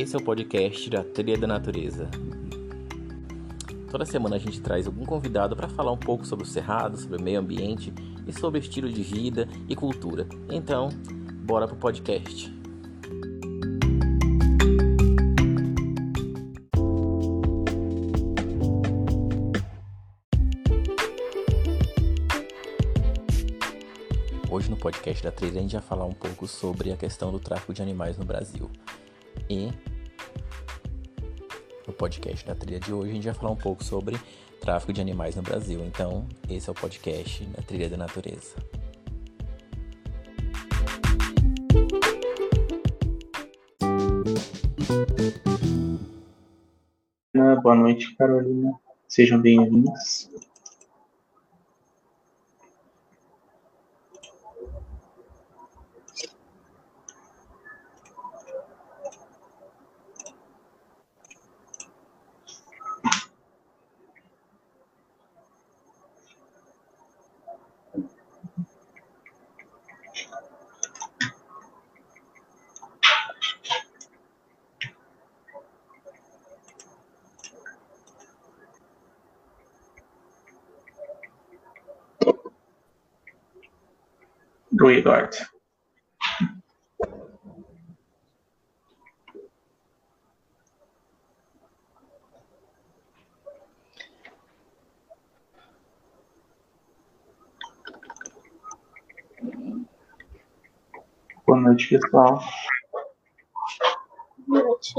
Esse é o podcast da Trilha da Natureza. Toda semana a gente traz algum convidado para falar um pouco sobre o cerrado, sobre o meio ambiente e sobre estilo de vida e cultura. Então, bora pro podcast. Hoje no podcast da Trilha a gente vai falar um pouco sobre a questão do tráfico de animais no Brasil. E podcast da trilha de hoje a gente vai falar um pouco sobre tráfico de animais no Brasil. Então, esse é o podcast da Trilha da Natureza. Boa noite, Carolina. Sejam bem-vindos. do Eduardo. Boa noite, pessoal. Boa noite.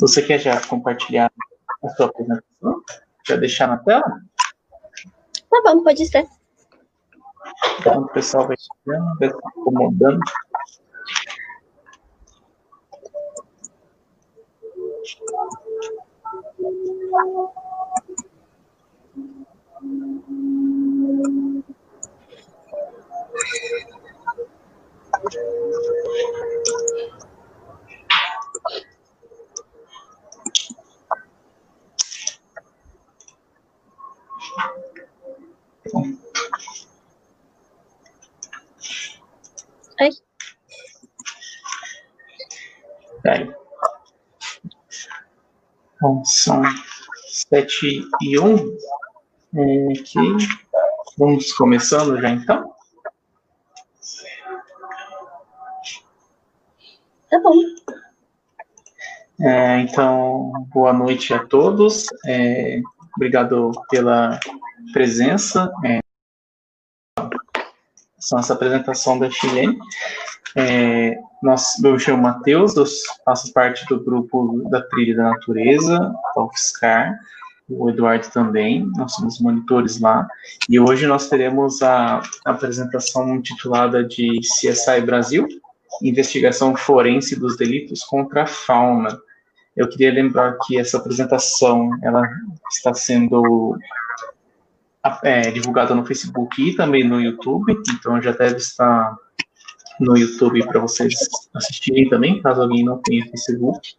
Você quer já compartilhar a sua apresentação? Já deixar na tela? Tá bom, pode ser. Então, o pessoal vai chegando, vai se acomodando. Bom, são sete e um. É, aqui. Vamos começando já então? tá bom. É, então, boa noite a todos. É, obrigado pela presença. É, essa nossa apresentação da Chilene. É, nós, eu me chamo Matheus, eu faço parte do grupo da Trilha da Natureza, da UFSCar, o Eduardo também, nós somos monitores lá, e hoje nós teremos a, a apresentação intitulada de CSI Brasil, Investigação Forense dos Delitos contra a Fauna. Eu queria lembrar que essa apresentação, ela está sendo é, divulgada no Facebook e também no YouTube, então já deve estar no YouTube para vocês assistirem também, caso alguém não tenha Facebook.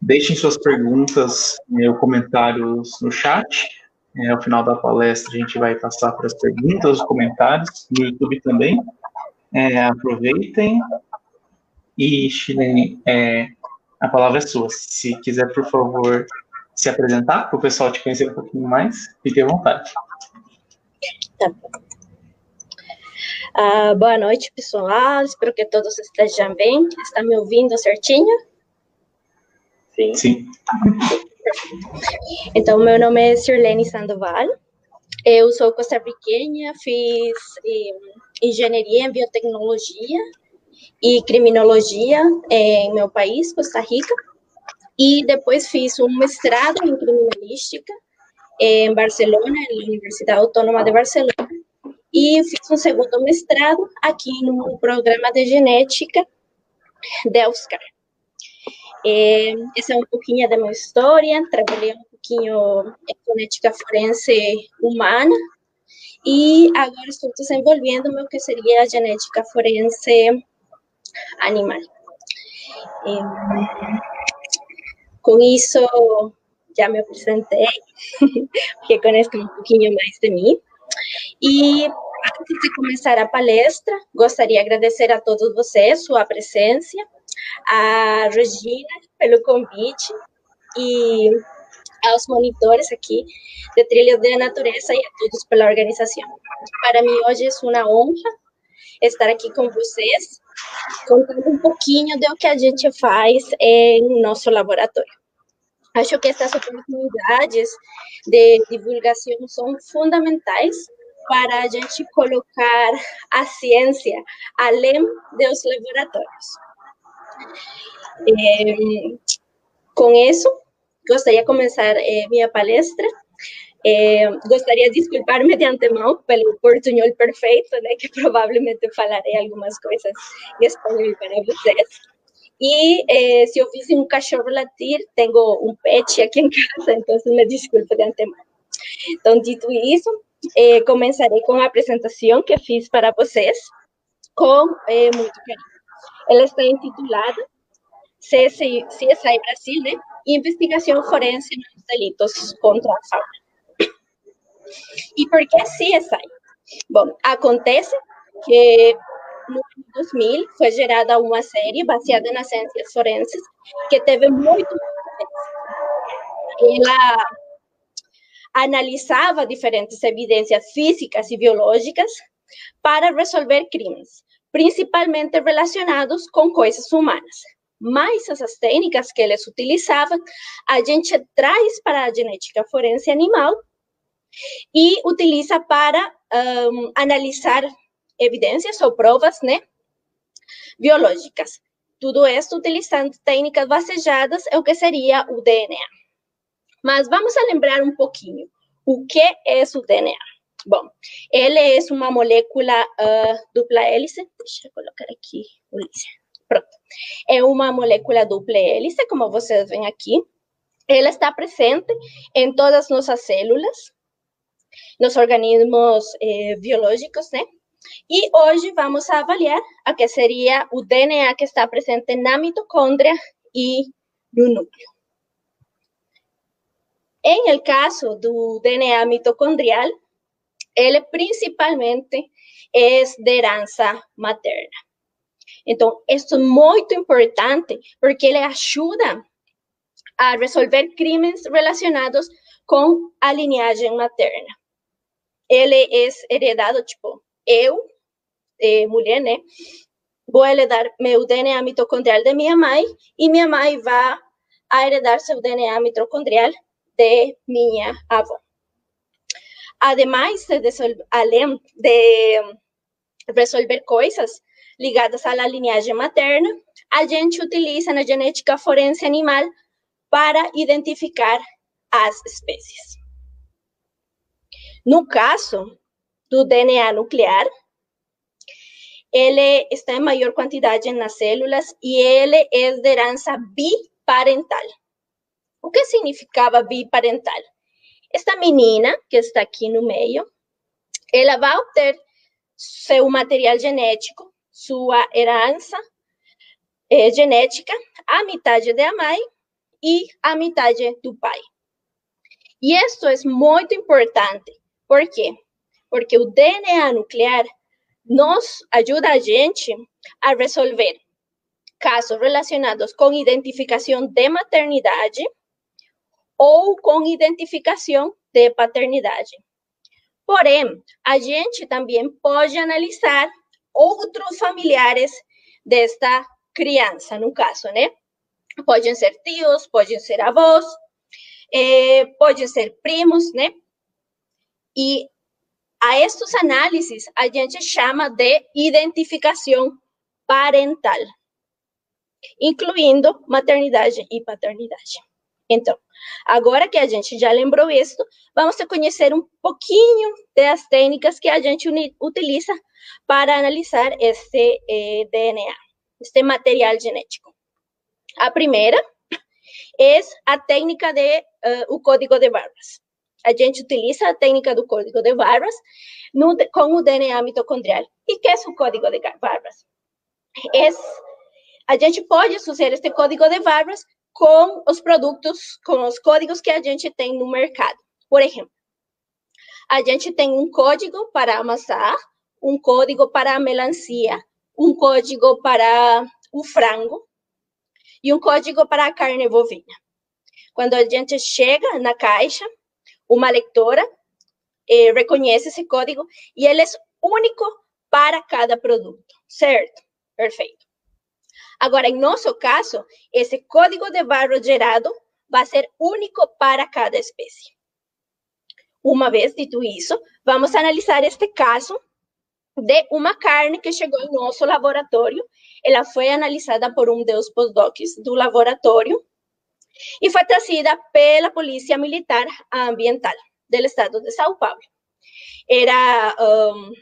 Deixem suas perguntas ou comentários no chat. É, ao final da palestra a gente vai passar para as perguntas, os comentários, no YouTube também. É, aproveitem. E, Chilene, é, a palavra é sua. Se quiser, por favor, se apresentar, para o pessoal te conhecer um pouquinho mais, fique à vontade. Tá bom. Ah, boa noite, pessoal. Espero que todos estejam bem. Está me ouvindo certinho? Sim. Sim. Então, meu nome é Sirlene Sandoval. Eu sou costarriquenha, fiz eh, engenharia em biotecnologia e criminologia em meu país, Costa Rica. E depois fiz um mestrado em criminalística em Barcelona, na Universidade Autônoma de Barcelona. E fiz um segundo mestrado aqui no programa de genética da UFSCar. É, essa é um pouquinho da minha história. Trabalhei um pouquinho em genética forense humana e agora estou desenvolvendo o que seria a genética forense animal. com isso, já me apresentei, porque conhecem um pouquinho mais de mim. E antes de começar a palestra, gostaria de agradecer a todos vocês sua presença, a Regina pelo convite e aos monitores aqui de Trilhas da Natureza e a todos pela organização. Para mim, hoje é uma honra estar aqui com vocês, contando um pouquinho do que a gente faz em nosso laboratório. Acho que essas oportunidades de divulgação são fundamentais para a gente colocar a ciência além dos laboratórios. É, com isso, gostaria de começar eh, minha palestra. Eh, gostaria de desculpar-me de antemão pelo portunhol perfeito, né, que provavelmente falarei algumas coisas em espanhol para vocês. E eh, se eu fiz um cachorro latir, tenho um pet aqui em casa, então me desculpe de antemão. Então, dito isso, eh, começarei com a apresentação que fiz para vocês, com eh, muito carinho. Ela está intitulada CSI, CSI Brasil, né? Investigação forense nos delitos contra a fauna. E por que CSI? Bom, acontece que no ano 2000 foi gerada uma série baseada nas ciências forenses que teve muito ela analisava diferentes evidências físicas e biológicas para resolver crimes, principalmente relacionados com coisas humanas mas essas técnicas que eles utilizavam, a gente traz para a genética forense animal e utiliza para um, analisar evidências ou provas, né, biológicas. Tudo isso utilizando técnicas baseadas em o que seria o DNA. Mas vamos a lembrar um pouquinho o que é o DNA. Bom, ele é uma molécula uh, dupla hélice. Deixa eu colocar aqui, Ulisses. Pronto. É uma molécula dupla hélice, como vocês veem aqui. Ela está presente em todas as nossas células, nos organismos eh, biológicos, né? E hoje vamos avaliar a que seria o DNA que está presente na mitocôndria e no núcleo. Em el caso do DNA mitocondrial, ele principalmente é de herança materna. Então, isso é muito importante porque ele ajuda a resolver crimes relacionados com a linhagem materna. Ele é heredado, tipo, eu, eh, mulher, né? Vou heredar meu DNA mitocondrial de minha mãe e minha mãe vai heredar seu DNA mitocondrial de minha avó. Ademais de, de resolver coisas ligadas à linhagem materna, a gente utiliza na genética forense animal para identificar as espécies. No caso do DNA nuclear, ele está em maior quantidade nas células e ele é de herança biparental. O que significava biparental? Esta menina, que está aqui no meio, ela vai obter seu material genético sua herança é, genética, a metade da mãe e a metade do pai. E isso é muito importante. Por quê? Porque o DNA nuclear nos ajuda a gente a resolver casos relacionados com identificação de maternidade ou com identificação de paternidade. Porém, a gente também pode analisar outros familiares desta criança, no caso, né? Podem ser tios, podem ser avós, eh, podem ser primos, né? E a estes análises a gente chama de identificação parental, incluindo maternidade e paternidade. Então, agora que a gente já lembrou isso, vamos conhecer um pouquinho das técnicas que a gente utiliza para analisar este eh, DNA, este material genético. A primeira é a técnica de uh, o código de barras. a gente utiliza a técnica do código de barras no, com o DNA mitocondrial. E que é o código de barras? É, a gente pode usar este código de barras com os produtos, com os códigos que a gente tem no mercado. Por exemplo, a gente tem um código para amassar, um código para a melancia, um código para o frango e um código para a carne bovina. Quando a gente chega na caixa, uma leitora eh, reconhece esse código e ele é único para cada produto, certo? Perfeito. Agora, em nosso caso, esse código de barra gerado vai ser único para cada espécie. Uma vez dito isso, vamos analisar este caso de uma carne que chegou em nosso laboratório. Ela foi analisada por um dos postdocs do laboratório e foi trazida pela Polícia Militar Ambiental do estado de São Paulo. Era um,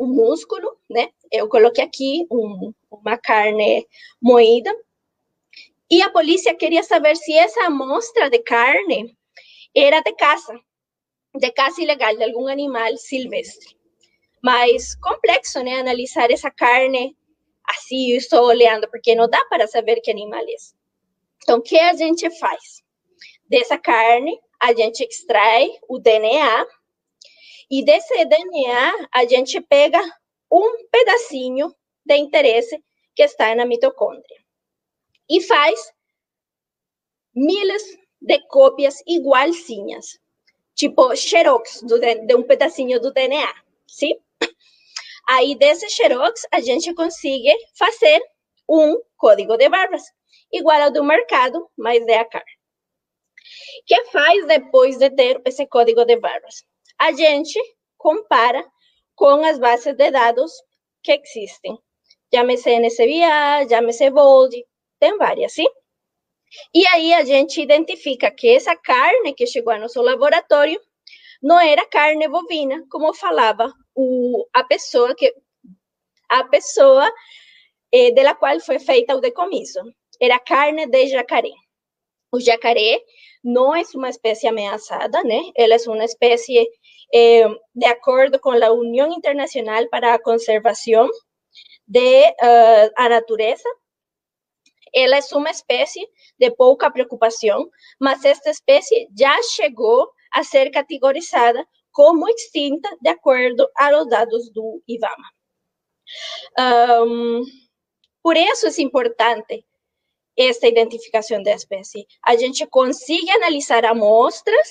um músculo, né? Eu coloquei aqui um, uma carne moída. E a polícia queria saber se essa amostra de carne era de caça, de caça ilegal de algum animal silvestre. Mas complexo, né? Analisar essa carne assim, estou olhando, porque não dá para saber que animal é. Então, o que a gente faz? Dessa carne, a gente extrai o DNA e desse DNA a gente pega um pedacinho de interesse que está na mitocôndria e faz milhares de cópias igualzinhas, tipo xerox do, de um pedacinho do DNA, sim? Aí desse xerox a gente consegue fazer um código de barras igual ao do mercado, mas de a carne. O que faz depois de ter esse código de barras? A gente compara com as bases de dados que existem. Llámese NCBA, llámese Bold, tem várias, sim? E aí a gente identifica que essa carne que chegou ao nosso laboratório não era carne bovina, como falava o, a pessoa que a pessoa eh, de la qual foi feita o decomiso. Era carne de jacaré. O jacaré não é uma espécie ameaçada, né? Ela é uma espécie eh, de acordo com a União Internacional para a Conservação de uh, a Natureza. Ela é uma espécie de pouca preocupação, mas esta espécie já chegou a ser categorizada como extinta de acordo aos dados do IBAMA. Um, por isso é importante esta identificação da espécie. A gente consegue analisar amostras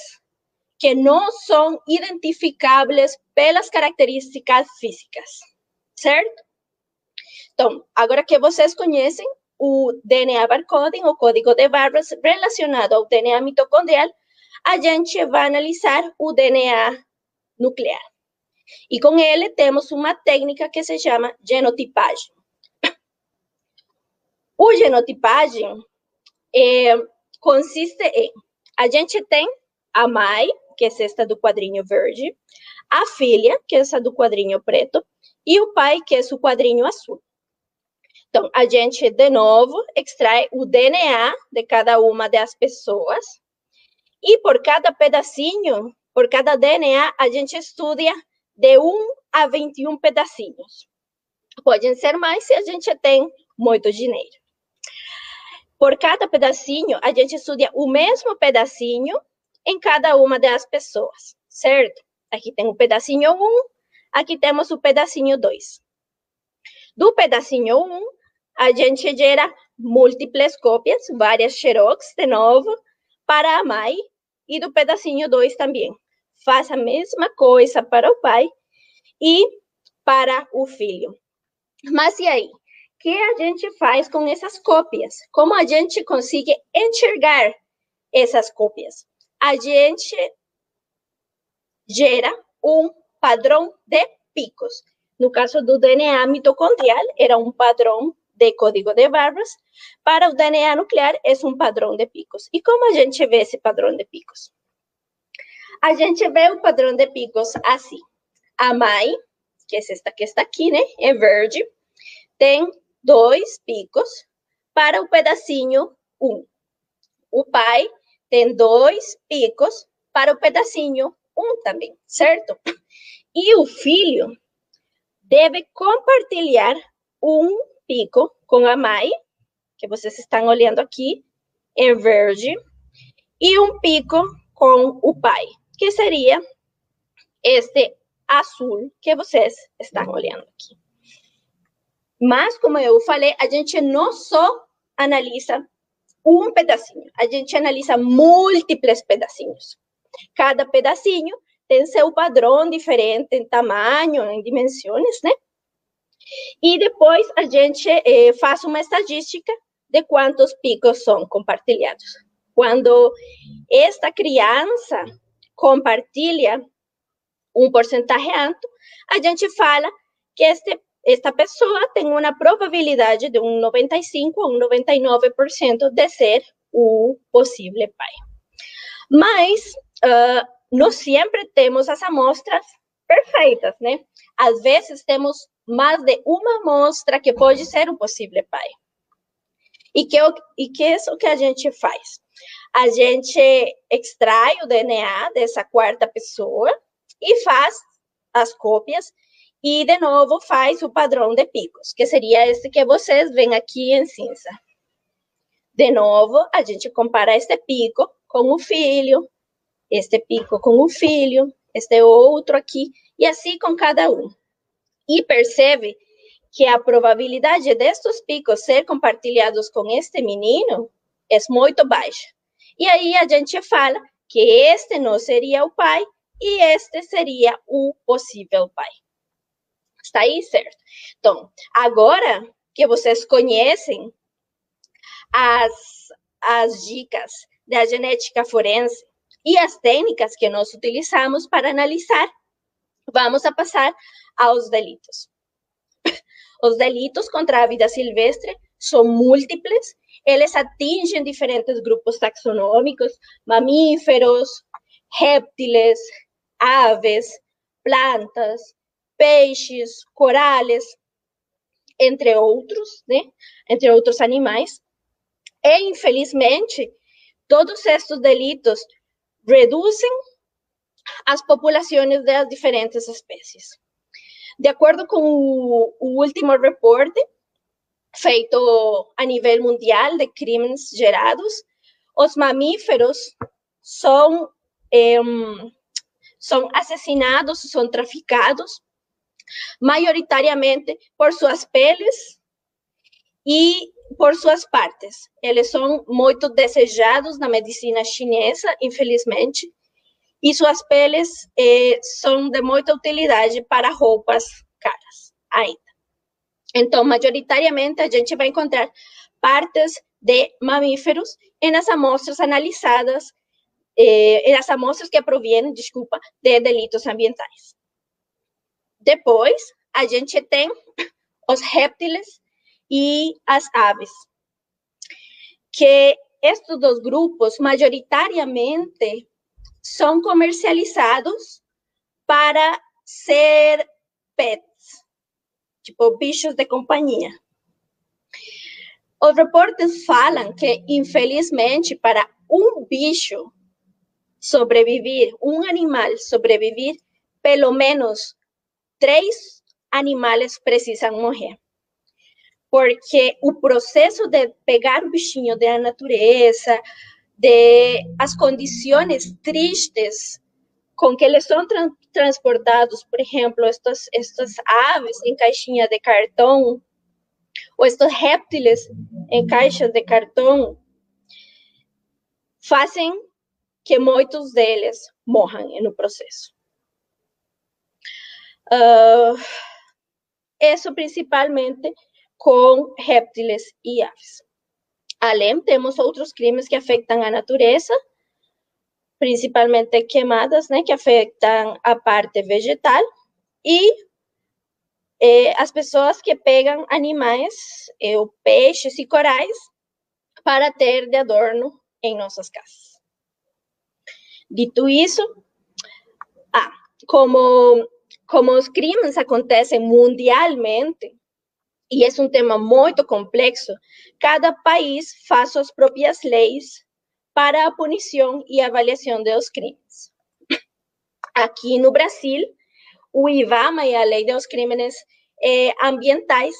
que não são identificáveis pelas características físicas, certo? Então, agora que vocês conhecem o DNA barcoding, o código de barras relacionado ao DNA mitocondrial, a gente vai analisar o DNA nuclear. E com ele temos uma técnica que se chama genotipagem. O genotipagem é, consiste em a gente tem a mãe, que é esta do quadrinho verde, a filha, que é essa do quadrinho preto, e o pai, que é o quadrinho azul. Então, a gente, de novo, extrai o DNA de cada uma das pessoas, e por cada pedacinho, por cada DNA, a gente estuda de 1 a 21 pedacinhos. Podem ser mais se a gente tem muito dinheiro. Por cada pedacinho, a gente estuda o mesmo pedacinho em cada uma das pessoas, certo? Aqui tem o pedacinho 1, aqui temos o pedacinho 2. Do pedacinho 1, a gente gera múltiplas cópias, várias xerox, de novo, para a mãe, e do pedacinho 2 também. Faz a mesma coisa para o pai e para o filho. Mas e aí? que a gente faz com essas cópias? Como a gente consegue enxergar essas cópias? A gente gera um padrão de picos. No caso do DNA mitocondrial, era um padrão de código de barras. Para o DNA nuclear, é um padrão de picos. E como a gente vê esse padrão de picos? A gente vê o padrão de picos assim. A mãe, que é esta que está aqui, né? É verde. Tem dois picos para o pedacinho 1. Um. O pai tem dois picos para o pedacinho um também, certo? E o filho deve compartilhar um pico com a mãe, que vocês estão olhando aqui, em verde, e um pico com o pai, que seria este azul que vocês estão olhando aqui. Mas, como eu falei, a gente não só analisa um pedacinho, a gente analisa múltiplos pedacinhos. Cada pedacinho tem seu padrão diferente em tamanho, em dimensões, né? E depois a gente eh, faz uma estatística de quantos picos são compartilhados. Quando esta criança compartilha um porcentagem alto, a gente fala que este, esta pessoa tem uma probabilidade de um 95 a um 99% de ser o possível pai. Mas uh, sempre temos as amostras perfeitas, né? Às vezes temos mais de uma amostra que pode ser um possível pai. E que, e que é isso que a gente faz? A gente extrai o DNA dessa quarta pessoa e faz as cópias e, de novo, faz o padrão de picos, que seria esse que vocês veem aqui em cinza. De novo, a gente compara este pico com o filho, este pico com o filho, este outro aqui, e assim com cada um. E percebe que a probabilidade destes picos ser compartilhados com este menino é muito baixa. E aí a gente fala que este não seria o pai e este seria o possível pai. Está aí certo? Então, agora que vocês conhecem as, as dicas da genética forense e as técnicas que nós utilizamos para analisar, vamos a passar aos delitos. Os delitos contra a vida silvestre são múltiples, eles atingem diferentes grupos taxonômicos, mamíferos, réptiles, aves, plantas, peixes, corales, entre outros, né? Entre outros animais. E, infelizmente, todos estes delitos reduzem as populações das diferentes espécies. De acordo com o, último reporte feito a nível mundial de crimes gerados, os mamíferos são, são assassinados, são traficados, maioritariamente por suas peles e por suas partes. Eles são muito desejados na medicina chinesa, infelizmente, e suas peles eh, são de muita utilidade para roupas caras ainda. Então, majoritariamente, a gente vai encontrar partes de mamíferos nas amostras analisadas, eh, nas amostras que provêm, desculpa, de delitos ambientais. Depois, a gente tem os réptiles e as aves, que estes dois grupos, majoritariamente, são comercializados para ser pets, tipo bichos de companhia. Os reportes falam que, infelizmente, para um bicho sobreviver, um animal sobreviver, pelo menos três animais precisam morrer porque o processo de pegar o bichinho da natureza, de as condições tristes com que eles são tra transportados, por exemplo, estes, estas aves em caixinha de cartão, ou estes réptiles em caixas de cartão, fazem que muitos deles morram no processo. Uh, isso principalmente com réptiles e aves. Além, temos outros crimes que afetam a natureza, principalmente queimadas, né, que afetam a parte vegetal, e eh, as pessoas que pegam animais, eh, peixes e corais, para ter de adorno em nossas casas. Dito isso, ah, como, como os crimes acontecem mundialmente, e é um tema muito complexo, cada país faz suas próprias leis para a punição e avaliação dos crimes. Aqui no Brasil, o IVAMA e a Lei dos Crimes eh, Ambientais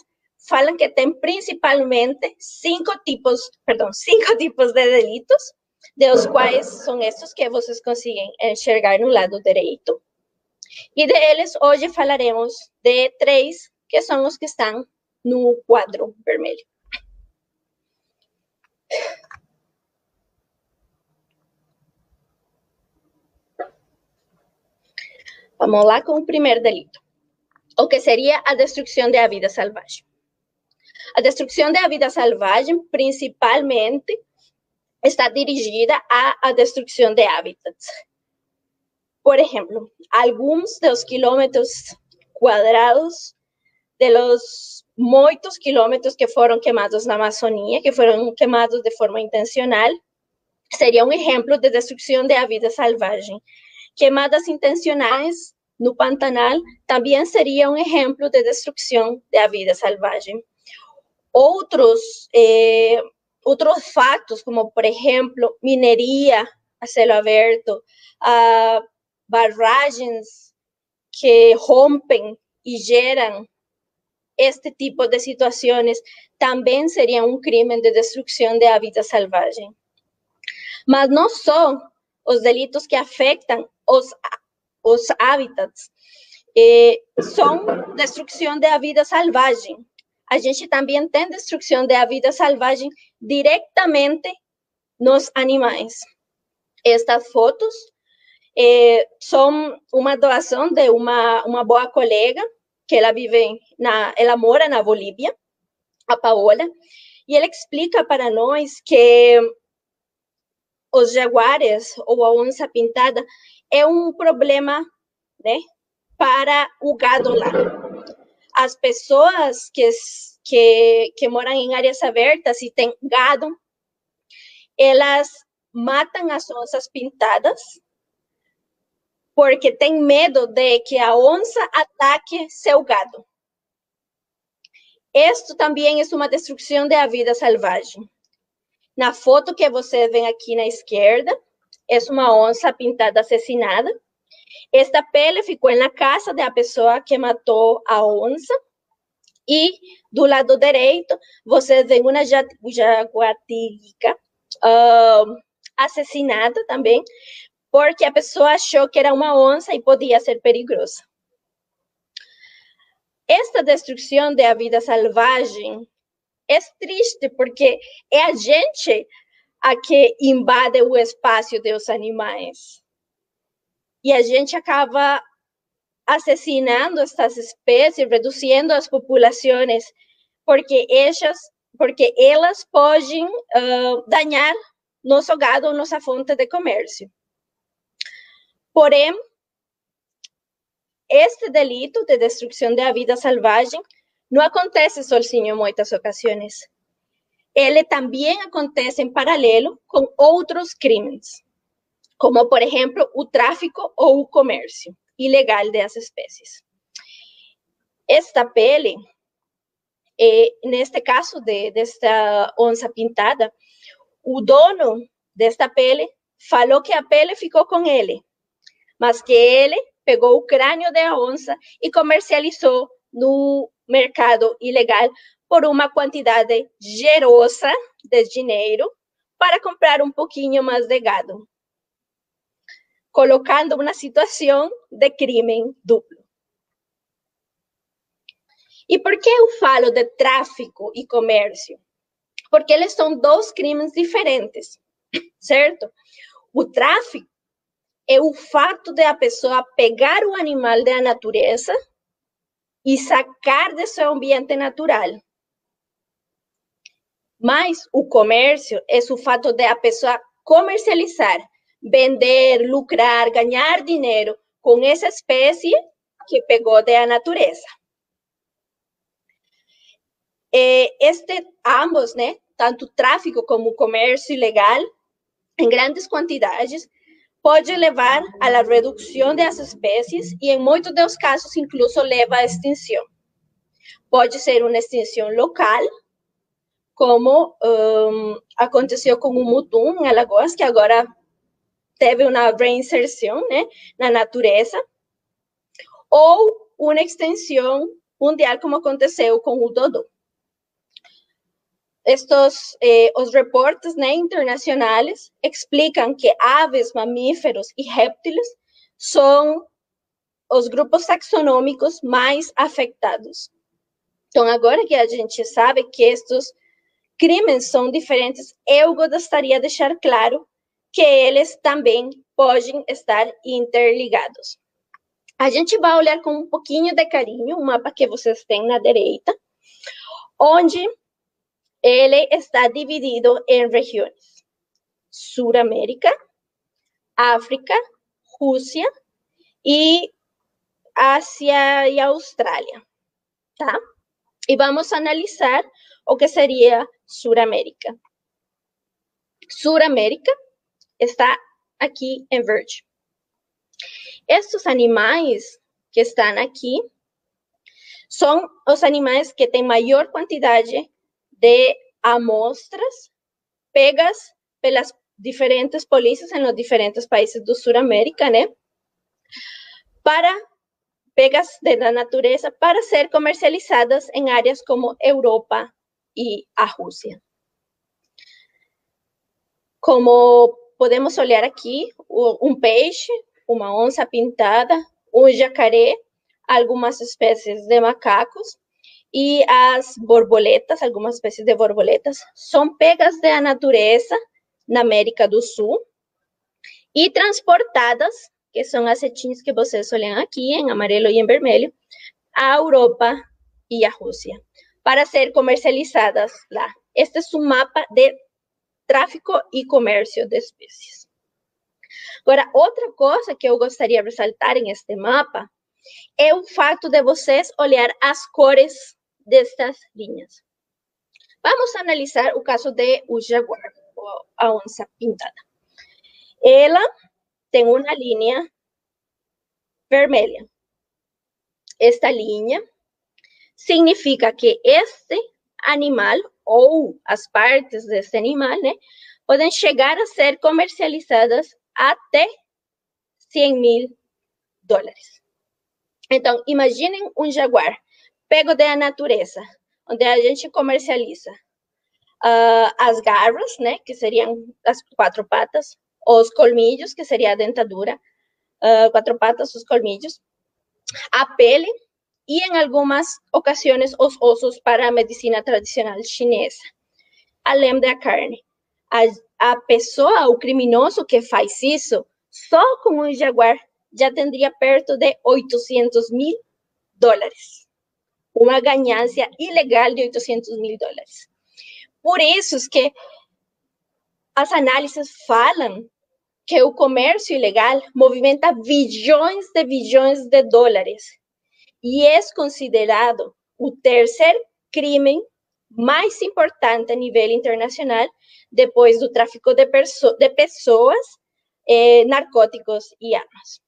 falam que tem principalmente cinco tipos, perdão, cinco tipos de delitos, dos quais são esses que vocês conseguem enxergar no lado direito. E deles, hoje falaremos de três, que são os que estão no quadro vermelho. Vamos lá com o primeiro delito, o que seria a destruição da vida selvagem. A destruição da vida selvagem, principalmente, está dirigida à destruição de hábitats. Por exemplo, alguns dos quilômetros quadrados de los muitos quilômetros que foram queimados na Amazônia, que foram queimados de forma intencional, seria um exemplo de destruição da vida selvagem queimadas intencionais no Pantanal também seria um exemplo de destruição da vida selvagem. Outros, eh, outros fatos, como, por exemplo, mineria a céu aberto, barragens que rompem e geram este tipo de situações, também seria um crime de destruição da vida selvagem. Mas não só os delitos que afetam os, os hábitats, eh, são destruição da vida selvagem. A gente também tem destruição da vida selvagem diretamente nos animais. Estas fotos eh, são uma doação de uma, uma boa colega, que ela vive, na, ela mora na Bolívia, a Paola, e ela explica para nós que os jaguares ou a onça pintada é um problema, né, para o gado lá. As pessoas que, que, que moram em áreas abertas e têm gado, elas matam as onças pintadas porque tem medo de que a onça ataque seu gado. Isto também é uma destruição da vida selvagem. Na foto que você vê aqui na esquerda, é uma onça pintada assassinada. Esta pele ficou na casa da pessoa que matou a onça. E do lado direito, você vê uma jaguatirica uh, assassinada também, porque a pessoa achou que era uma onça e podia ser perigosa. Esta destruição da vida selvagem é triste porque é a gente a que invade o espaço dos animais. E a gente acaba assassinando estas espécies, reduzindo as populações, porque elas, porque elas podem uh, danhar nosso gado, nossa fonte de comércio. Porém, este delito de destruição da vida selvagem não acontece sozinho em muitas ocasiões. Ele também acontece em paralelo com outros crimes, como, por exemplo, o tráfico ou o comércio ilegal das espécies. Esta pele, eh, neste caso de, desta onça pintada, o dono desta pele falou que a pele ficou com ele, mas que ele pegou o crânio da onça e comercializou no mercado ilegal por uma quantidade generosa de dinheiro para comprar um pouquinho mais de gado, colocando uma situação de crime duplo. E por que eu falo de tráfico e comércio? Porque eles são dois crimes diferentes, certo? O tráfico é o fato de a pessoa pegar o animal da natureza e sacar de seu ambiente natural. Mas o comércio é o fato de a pessoa comercializar, vender, lucrar, ganhar dinheiro com essa espécie que pegou da natureza. Este, ambos, né, tanto tráfico como comércio ilegal, em grandes quantidades, pode levar à redução das espécies e, em muitos dos casos, incluso leva à extinção. Pode ser uma extinção local, como um, aconteceu com o mutum em Alagoas, que agora teve uma reinserção né, na natureza, ou uma extensão mundial, como aconteceu com o Dodô. Estos, eh, os reportes né, internacionais explicam que aves, mamíferos e répteis são os grupos taxonômicos mais afetados. Então, agora que a gente sabe que estes crimes são diferentes, eu gostaria de deixar claro que eles também podem estar interligados. A gente vai olhar com um pouquinho de carinho o mapa que vocês têm na direita, onde ele está dividido em regiões: Suramérica, África, Rússia e Ásia e Austrália, tá? E vamos analisar o que seria Suramérica. Suramérica está aqui em verde. Estes animais que estão aqui são os animais que têm maior quantidade de amostras pegas pelas diferentes polícias em os diferentes países do Sul América, né? Para pegas da natureza para ser comercializadas em áreas como Europa e a Rússia. Como podemos olhar aqui, um peixe uma onça pintada, um jacaré, algumas espécies de macacos e as borboletas, algumas espécies de borboletas, são pegas da natureza na América do Sul e transportadas, que são as setinhas que vocês olham aqui, em amarelo e em vermelho, à Europa e à Rússia, para ser comercializadas lá. Este é um mapa de tráfico e comércio de espécies. Agora, outra coisa que eu gostaria de ressaltar em este mapa é o fato de vocês olhar as cores destas linhas. Vamos analisar o caso de o jaguar, a onça pintada. Ela tem uma linha vermelha. Esta linha significa que este animal ou as partes deste animal, né, podem a ser comercializadas até 100 mil dólares. Então, imaginem um jaguar pego da natureza, onde a gente comercializa uh, as garras, né, que seriam as quatro patas, os colmillos, que seria a dentadura, uh, quatro patas, os colmillos, a pele e, em algumas ocasiões, os ossos para a medicina tradicional chinesa, além da carne. A, a pessoa, o criminoso que faz isso, só com um jaguar já teria perto de 800 mil dólares. Uma ganância ilegal de 800 mil dólares. Por isso que as análises falam que o comércio ilegal movimenta bilhões de bilhões de dólares e é considerado o terceiro crime mais importante a nível internacional depois do tráfico de, de pessoas, eh, narcóticos e armas.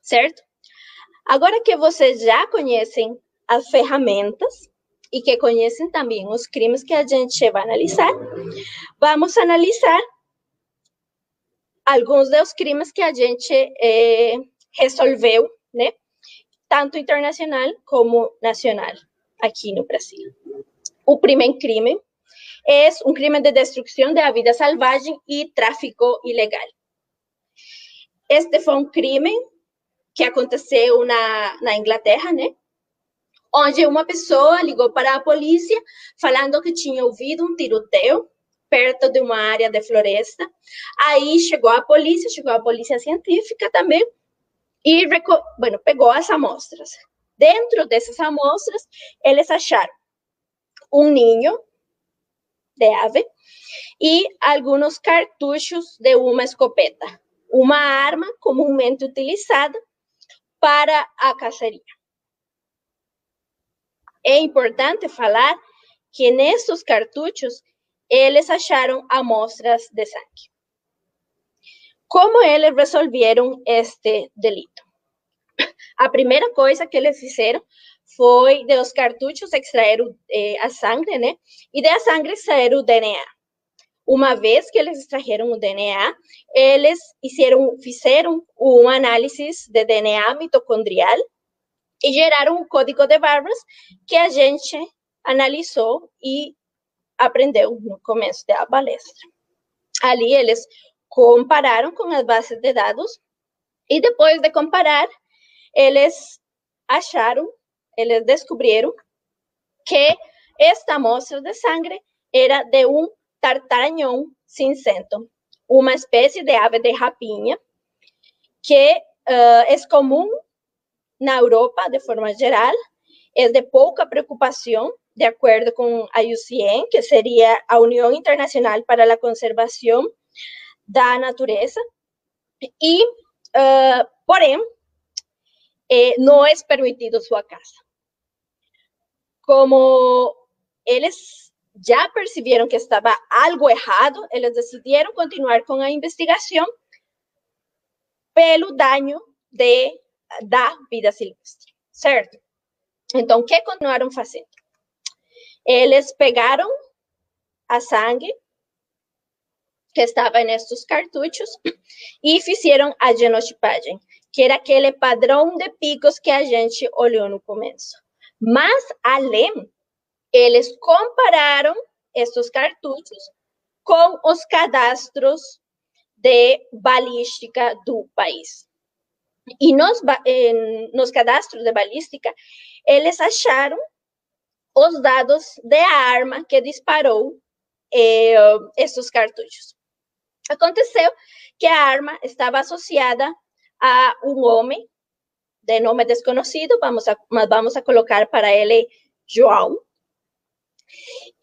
Certo? Agora que vocês já conhecem as ferramentas e que conhecem também os crimes que a gente vai analisar, vamos analisar alguns dos crimes que a gente eh, resolveu, né? Tanto internacional como nacional aqui no Brasil. O primeiro crime es un crimen de destrucción de la vida salvaje y tráfico ilegal. Este foi um crime que aconteceu na, na Inglaterra, né? Onde uma pessoa ligou para a polícia falando que tinha ouvido um tiroteio perto de uma área de floresta. Aí chegou a polícia, chegou a polícia científica também e bueno, pegou as amostras. Dentro dessas amostras, eles acharam um ninho de ave e alguns cartuchos de uma escopeta, uma arma comumente utilizada para a caçaria. É importante falar que nesses cartuchos eles acharam amostras de sangue. Como eles resolveram este delito? A primeira coisa que eles fizeram foi dos cartuchos extrair eh, a sangue, né? E da sangue extrair o DNA. uma vez que eles extrajeram o DNA, eles fizeram, fizeram um análise de DNA mitocondrial e geraram um código de barras que a gente analisou e aprendeu no começo da palestra. Ali eles compararam com as bases de dados e depois de comparar, eles acharam, eles descobriram que esta amostra de sangue era de um tartaranhão cinzento, uma espécie de ave de rapinha que uh, é comum na Europa de forma geral, é de pouca preocupação, de acordo com a IUCN, que seria a União Internacional para a Conservação da Natureza, e, uh, porém, eh, não é permitido sua caça. Como eles já perceberam que estava algo errado, eles decidiram continuar com a investigação pelo dano de, da vida silvestre, certo? Então, o que continuaram fazendo? Eles pegaram a sangue que estava nestes cartuchos e fizeram a genotipagem, que era aquele padrão de picos que a gente olhou no começo. Mas, além eles compararam esses cartuchos com os cadastros de balística do país. E nos, nos cadastros de balística, eles acharam os dados da arma que disparou eh, esses cartuchos. Aconteceu que a arma estava associada a um homem de nome desconhecido, vamos a, vamos a colocar para ele João,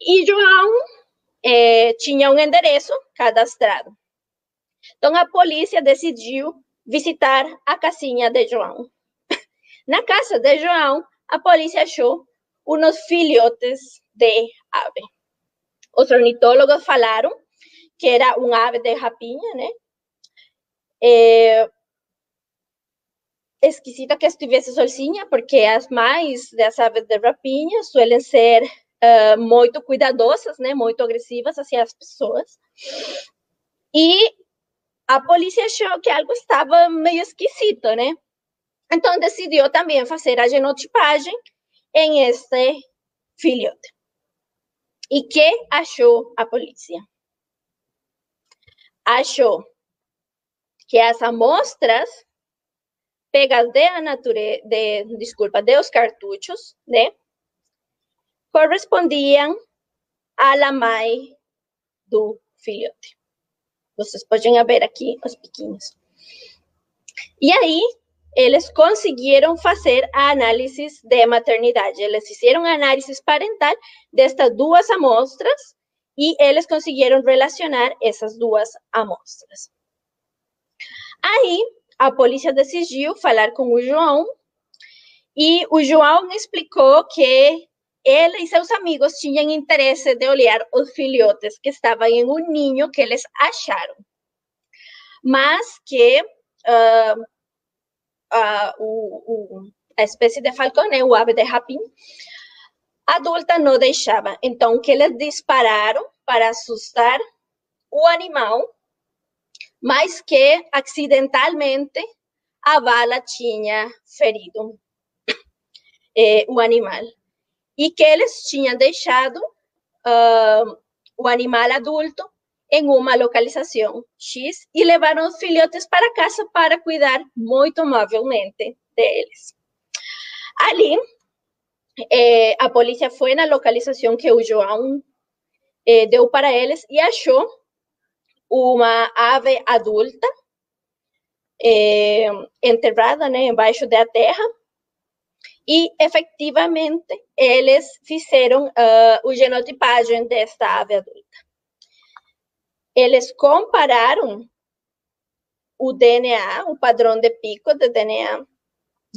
e João é, tinha um endereço cadastrado. Então, a polícia decidiu visitar a casinha de João. Na casa de João, a polícia achou uns filhotes de ave. Os ornitólogos falaram que era um ave de rapinha, né? É, esquisito que estivesse sozinha, porque as mães das aves de rapinha suelen ser uh, muito cuidadosas, né, muito agressivas hacia as pessoas. E a polícia achou que algo estava meio esquisito, né? Então decidiu também fazer a genotipagem em este filhote. E que achou a polícia? Achou que as amostras pegas de a natureza, de, desculpa, de os cartuchos, né? correspondiam à mãe do filhote. Vocês podem ver aqui os piquinhos. E aí, eles conseguiram fazer a análise de maternidade. Eles fizeram análise parental destas duas amostras e eles conseguiram relacionar essas duas amostras. Aí, a polícia decidiu falar com o João e o João explicou que ele e seus amigos tinham interesse de olhar os filhotes que estavam em um ninho que eles acharam, mas que uh, uh, o, o, a espécie de falcão, né, o ave de rapim, adulta não deixava. Então, que eles dispararam para assustar o animal, mas que acidentalmente a bala tinha ferido eh, o animal e que eles tinham deixado uh, o animal adulto em uma localização X e levaram os filhotes para casa para cuidar muito amavelmente deles. Ali, eh, a polícia foi na localização que o João eh, deu para eles e achou uma ave adulta eh, enterrada né, embaixo da terra e efetivamente eles fizeram uh, o genotipagem desta ave adulta. Eles compararam o DNA, o padrão de pico de DNA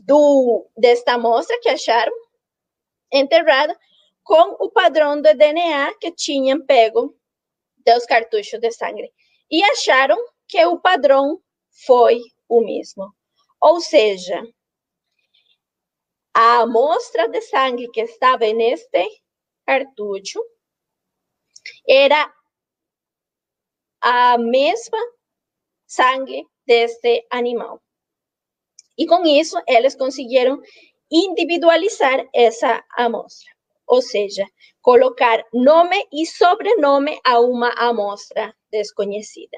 do, desta amostra que acharam enterrada com o padrão de DNA que tinham pego dos cartuchos de sangue. E acharam que o padrão foi o mesmo. Ou seja, a amostra de sangue que estava neste cartucho era a mesma sangue deste animal. E com isso, eles conseguiram individualizar essa amostra, ou seja, colocar nome e sobrenome a uma amostra desconhecida.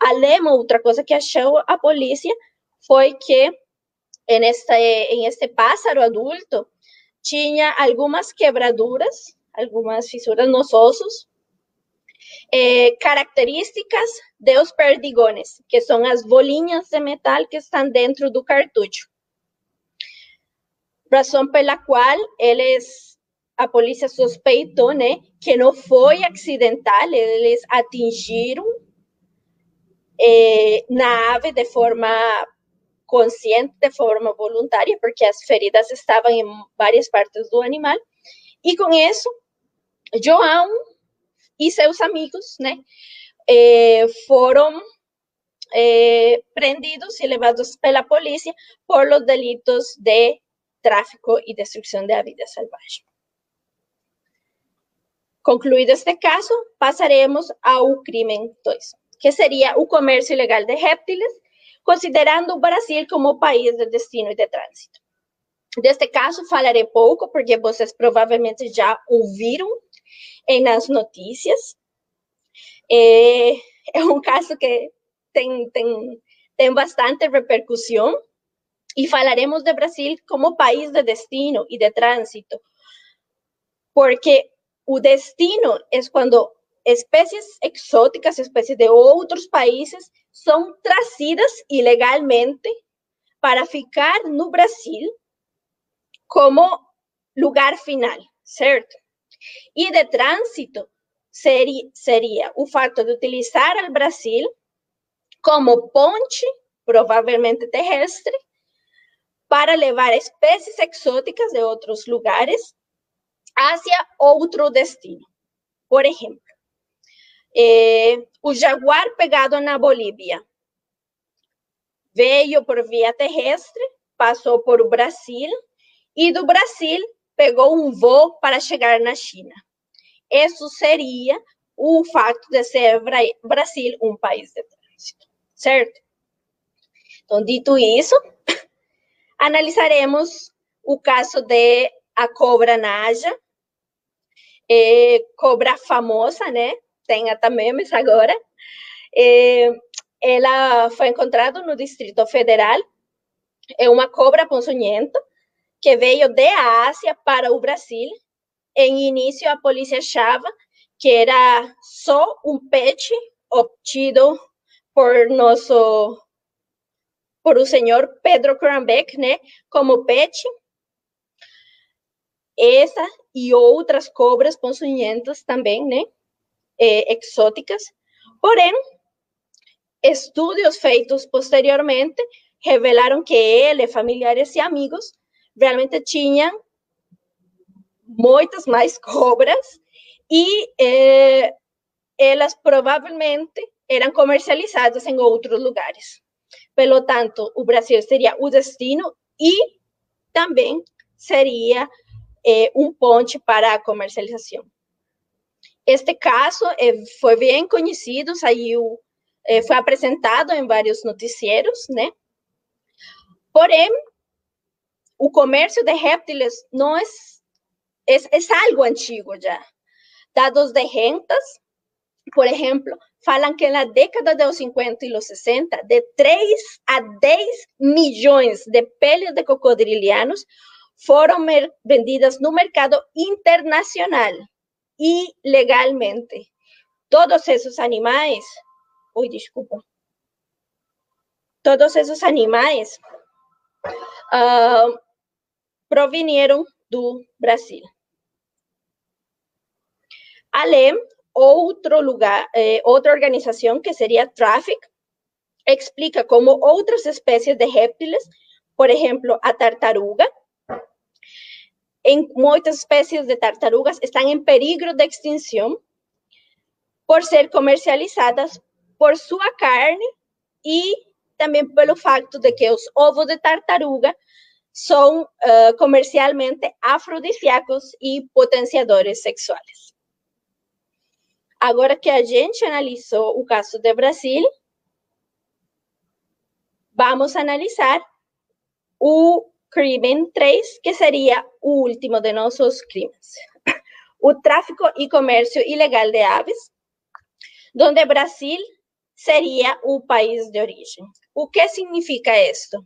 Além, outra coisa que achou a polícia foi que em este, em este pássaro adulto tinha algumas quebraduras, algumas fissuras nos ossos, eh, características de os perdigones, que são as bolinhas de metal que estão dentro do cartucho. Razão pela qual eles, a polícia suspeitou, né, que não foi acidental, eles atingiram eh, na ave de forma consciente, de forma voluntária, porque as feridas estavam em várias partes do animal. E com isso, João e seus amigos, né, eh, eh, prendidos e levados pela polícia por los delitos de tráfico e destruição da vida selvagem. Concluído este caso, passaremos ao crime 2, que seria o comércio ilegal de réptiles, considerando Brasil como país de destino e de trânsito. Deste caso falarei pouco, porque vocês provavelmente já ouviram em nas notícias. É, é um caso que tem, bastante repercussão e falaremos de Brasil como país de destino e de trânsito, porque o destino é quando espécies exóticas, espécies de outros países, são trazidas ilegalmente para ficar no Brasil como lugar final, certo? E de trânsito seria, seria o fato de utilizar o Brasil como ponte, provavelmente terrestre, para levar espécies exóticas de outros lugares hacia outro destino. Por exemplo, eh, o jaguar pegado na Bolívia veio por via terrestre, passou por o Brasil e do Brasil pegou um voo para chegar na China. Isso seria o fato de ser Brasil um país de trânsito, certo? Então, dito isso, analisaremos o caso de a cobra naja, é, cobra famosa, né? Tem até memes agora. É, ela foi encontrada no Distrito Federal. É uma cobra ponçonhenta que veio da Ásia para o Brasil. Em início, a polícia achava que era só um pet obtido por nosso por o senhor Pedro Cranbeck, né, como pet. Essa e outras cobras ponçonhentas também, né, é, exóticas. Porém, estudos feitos posteriormente revelaram que ele, familiares e amigos realmente tinham muitas mais cobras e eh, elas provavelmente comercializadas em outros lugares. Pelo tanto, o Brasil seria o destino e também seria eh, um ponte para a comercialização. Este caso eh, foi bem conhecido, saiu, eh, foi apresentado vários noticieiros, né? Porém, o comércio de réptiles não é, é, é algo antigo já. Dados de rentas, por exemplo, falam que na década de 50 e 60, de 3 a 10 milhões de peles de cocodrilianos foram vendidas no mercado internacional ilegalmente. Todos esses animais, oi, desculpa, todos esses animais uh, provinieron do Brasil. Além, outro lugar, eh, outra organização que seria Traffic, explica como outras espécies de réptiles, por exemplo, a tartaruga, em muitas espécies de tartarugas estão em perigo de extinção por ser comercializadas por sua carne e também pelo fato de que os ovos de tartaruga são uh, comercialmente afrodisíacos e potenciadores sexuais. Agora que a gente analisou o caso de Brasil, vamos analisar o crime 3, que seria o último de nossos crimes. O tráfico e comércio ilegal de aves, onde Brasil seria o país de origem. O que significa isto?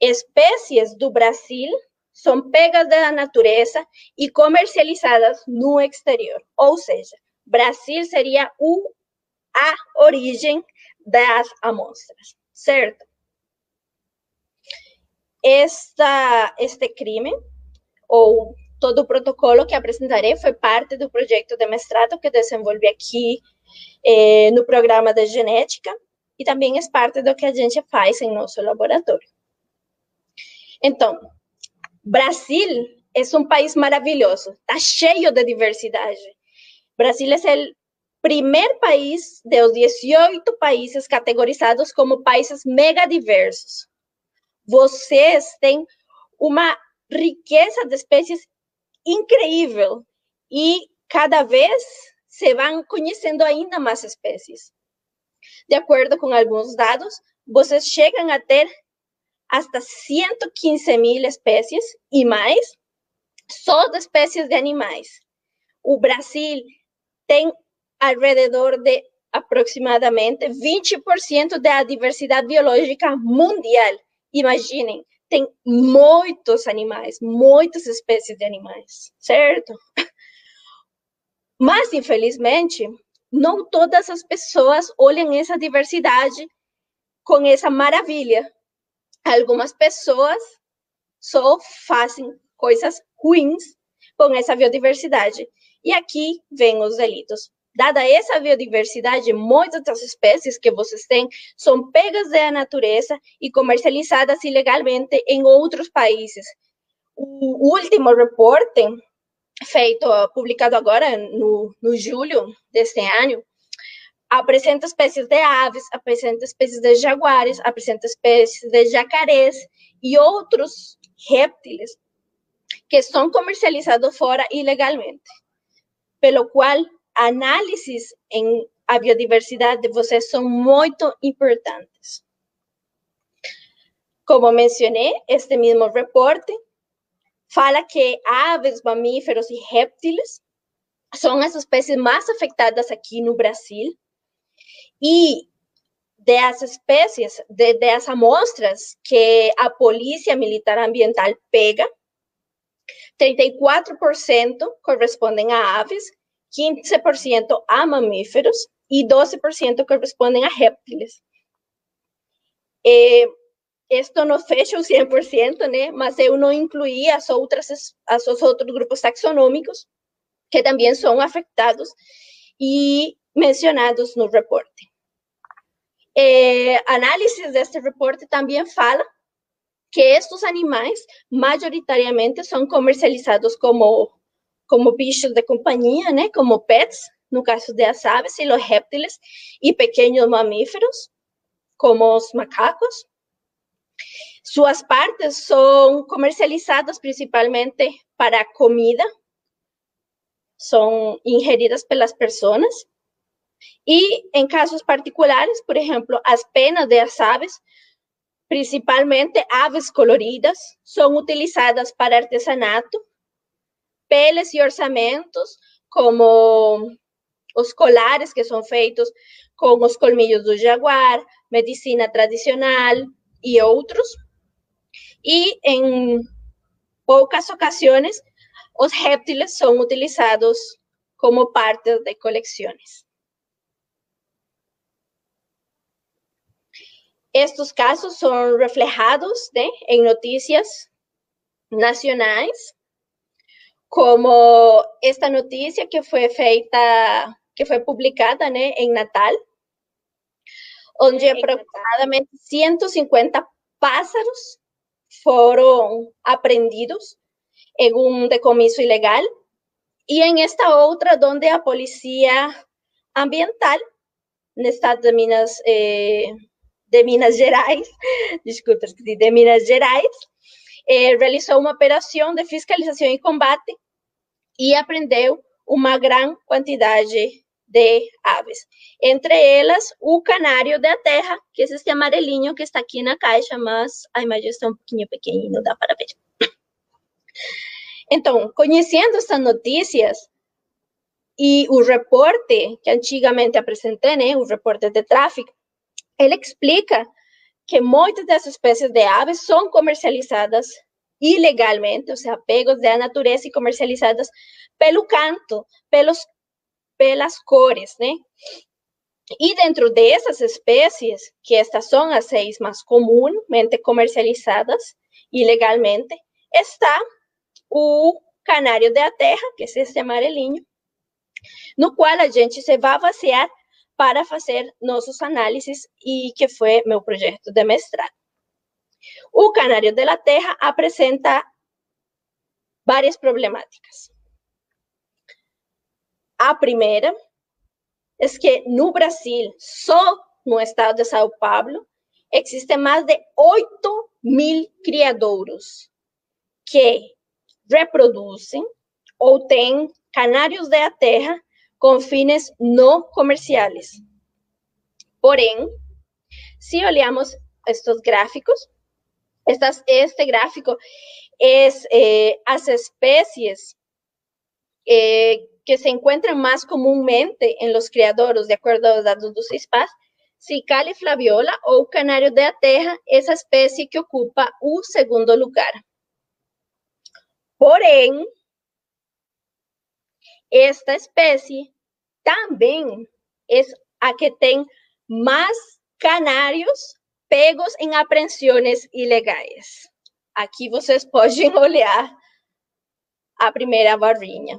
Espécies do Brasil são pegas da natureza e comercializadas no exterior. Ou seja, Brasil seria o, a origem das amostras, certo? Esta, este crime, ou todo o protocolo que apresentarei, foi parte do projeto de mestrado que desenvolvi aqui eh, no programa de genética e também é parte do que a gente faz em nosso laboratório. Então, Brasil é um país maravilhoso, está cheio de diversidade. Brasil é o primeiro país dos 18 países categorizados como países mega diversos. Vocês têm uma riqueza de espécies incrível e cada vez se vão conhecendo ainda mais espécies. De acordo com alguns dados, vocês chegam a ter hasta 115 mil espécies e mais só de espécies de animais. O Brasil tem alrededor de aproximadamente 20% da diversidade biológica mundial. Imaginem, tem muitos animais, muitas espécies de animais, certo? Mas, infelizmente, não todas as pessoas olham essa diversidade com essa maravilha. Algumas pessoas só fazem coisas ruins com essa biodiversidade. E aqui vem os delitos. Dada essa biodiversidade, muitas das espécies que vocês têm são pegas da natureza e comercializadas ilegalmente em outros países. O último reporte feito, publicado agora no, no julho deste ano, apresenta espécies de aves, apresenta espécies de jaguares, apresenta espécies de jacarés e outros répteis que são comercializados fora ilegalmente. Pelo qual, análises em a biodiversidade de vocês são muito importantes. Como mencionei, este mesmo reporte fala que aves, mamíferos e répteis são as espécies mais afetadas aqui no Brasil. E das espécies, de, das amostras que a Polícia Militar Ambiental pega, 34% correspondem a aves, 15% a mamíferos e 12% correspondem a répteis. Eh, isto não fecha o 100%, né? Mas eu não incluí as outras, as, os outros grupos taxonômicos que também são afetados e mencionados no reporte. É, análises deste reporte também fala que estes animais majoritariamente são comercializados como como bichos de companhia, né, como pets, no caso de as aves e os répteis e pequenos mamíferos, como os macacos, suas partes são comercializadas principalmente para comida, são ingeridas pelas pessoas. E em casos particulares, por exemplo, as penas das aves, principalmente aves coloridas, são utilizadas para artesanato, peles e orçamentos, como os colares que são feitos com os colmilhos do jaguar, medicina tradicional, e outros. E em poucas ocasiões, os répteis são utilizados como parte de coleções. Estes casos são reflejados né, em notícias nacionais, como esta notícia que foi feita, que foi publicada né, em Natal, onde aproximadamente 150 pássaros foram apreendidos em um decomiso ilegal. E em esta outra, onde a Polícia Ambiental, no estado de Minas, eh, de Minas Gerais, desculpa, de Minas Gerais, eh, realizou uma operação de fiscalização e combate e apreendeu uma grande quantidade de aves. Entre elas, o canário da terra, que é esse amarelinho que está aqui na caixa, mas a imagem está um pouquinho pequena, não dá para ver. Então, conhecendo essas notícias e o reporte que antigamente apresentei, né, o reporte de tráfico, ele explica que muitas dessas espécies de aves são comercializadas ilegalmente, ou seja, pegos da natureza e comercializadas pelo canto, pelos, pelas cores, né? E dentro dessas espécies, que estas são as seis mais comumente comercializadas ilegalmente, está o canário da terra, que é esse amarelinho, no qual a gente se vai basear para fazer nossos análises e que foi meu projeto de mestrado. O canário da terra apresenta várias problemáticas. A primeira é que no Brasil, só no estado de São Paulo, existem mais de 8 mil criadouros que reproduzem ou têm canários da terra com fines não comerciais. Porém, se olhamos estes gráficos, estas, este gráfico é eh, as espécies eh, que se encontram mais comumente em los criadores, de acordo aos dados do CISPAS, Cicale flaviola ou canário da terra, essa espécie que ocupa o segundo lugar. Porém, esta espécie também é a que tem mais canários pegos em apreensões ilegais. Aqui vocês podem olhar a primeira barrinha.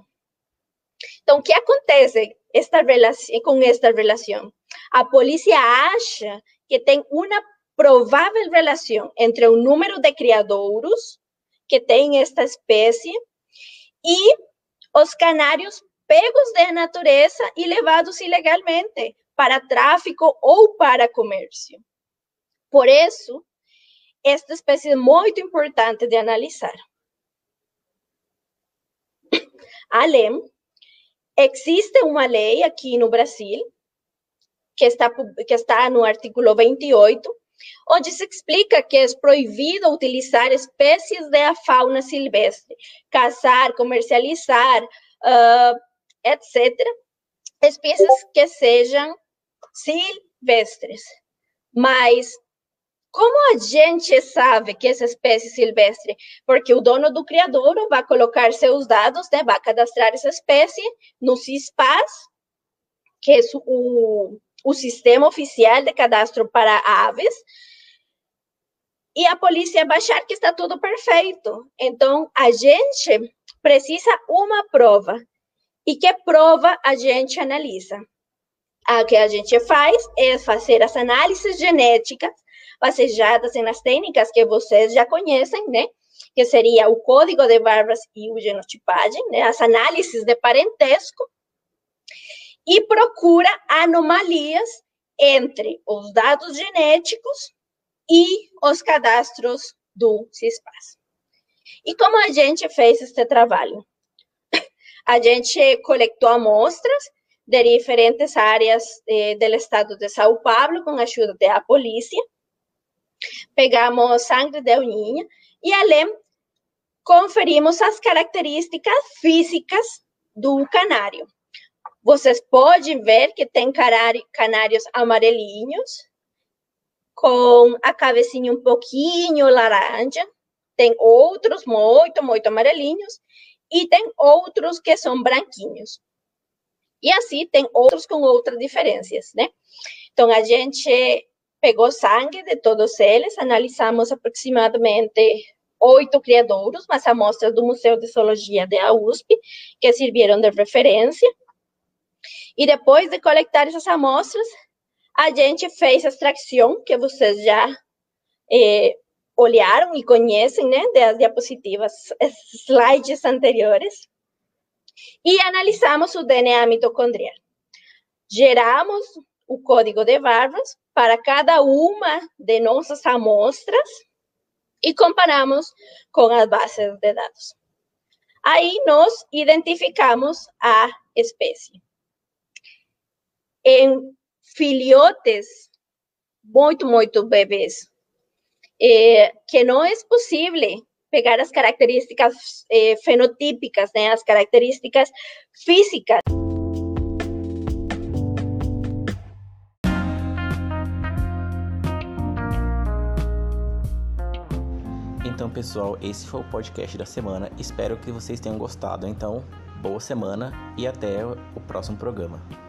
Então, o que acontece esta relação, com esta relação? A polícia acha que tem uma provável relação entre o número de criadouros que tem esta espécie e os canários pegos da natureza e levados ilegalmente para tráfico ou para comércio. Por isso, esta espécie é muito importante de analisar. Além, existe uma lei aqui no Brasil, que está, que está no artigo 28, onde se explica que é proibido utilizar espécies da fauna silvestre, caçar, comercializar, uh, etc., espécies que sejam silvestres. Mas como a gente sabe que essa espécie silvestre? Porque o dono do criador vai colocar seus dados, né, vai cadastrar essa espécie no CISPAS, que é o, o sistema oficial de cadastro para aves, e a polícia vai achar que está tudo perfeito. Então, a gente precisa uma prova. E que prova a gente analisa? O que a gente faz é fazer as análises genéticas baseadas nas técnicas que vocês já conhecem, né? Que seria o código de barras e o genotipagem, né? As análises de parentesco. E procura anomalias entre os dados genéticos e os cadastros do CISPAS. E como a gente fez este trabalho? A gente coletou amostras de diferentes áreas eh, do estado de São Paulo com a ajuda da polícia Pegamos sangue de uninha e além conferimos as características físicas do canário. Vocês podem ver que tem canários amarelinhos, com a cabecinha um pouquinho laranja. Tem outros muito, muito amarelinhos. E tem outros que são branquinhos. E assim, tem outros com outras diferenças, né? Então, a gente pegou sangue de todos eles, analisamos aproximadamente oito criadouros, mas amostras do Museu de Zoologia da USP, que serviram de referência. E depois de coletar essas amostras, a gente fez a extração, que vocês já eh, olharam e conhecem, né, das diapositivas, slides anteriores, e analisamos o DNA mitocondrial. Geramos o código de barras para cada uma de nossas amostras e comparamos com as bases de dados. Aí nós identificamos a espécie. em filhotes muito, muito bebês. É, que não é possível pegar as características é, fenotípicas, né, as características físicas. Então, pessoal, esse foi o podcast da semana. Espero que vocês tenham gostado. Então, boa semana e até o próximo programa.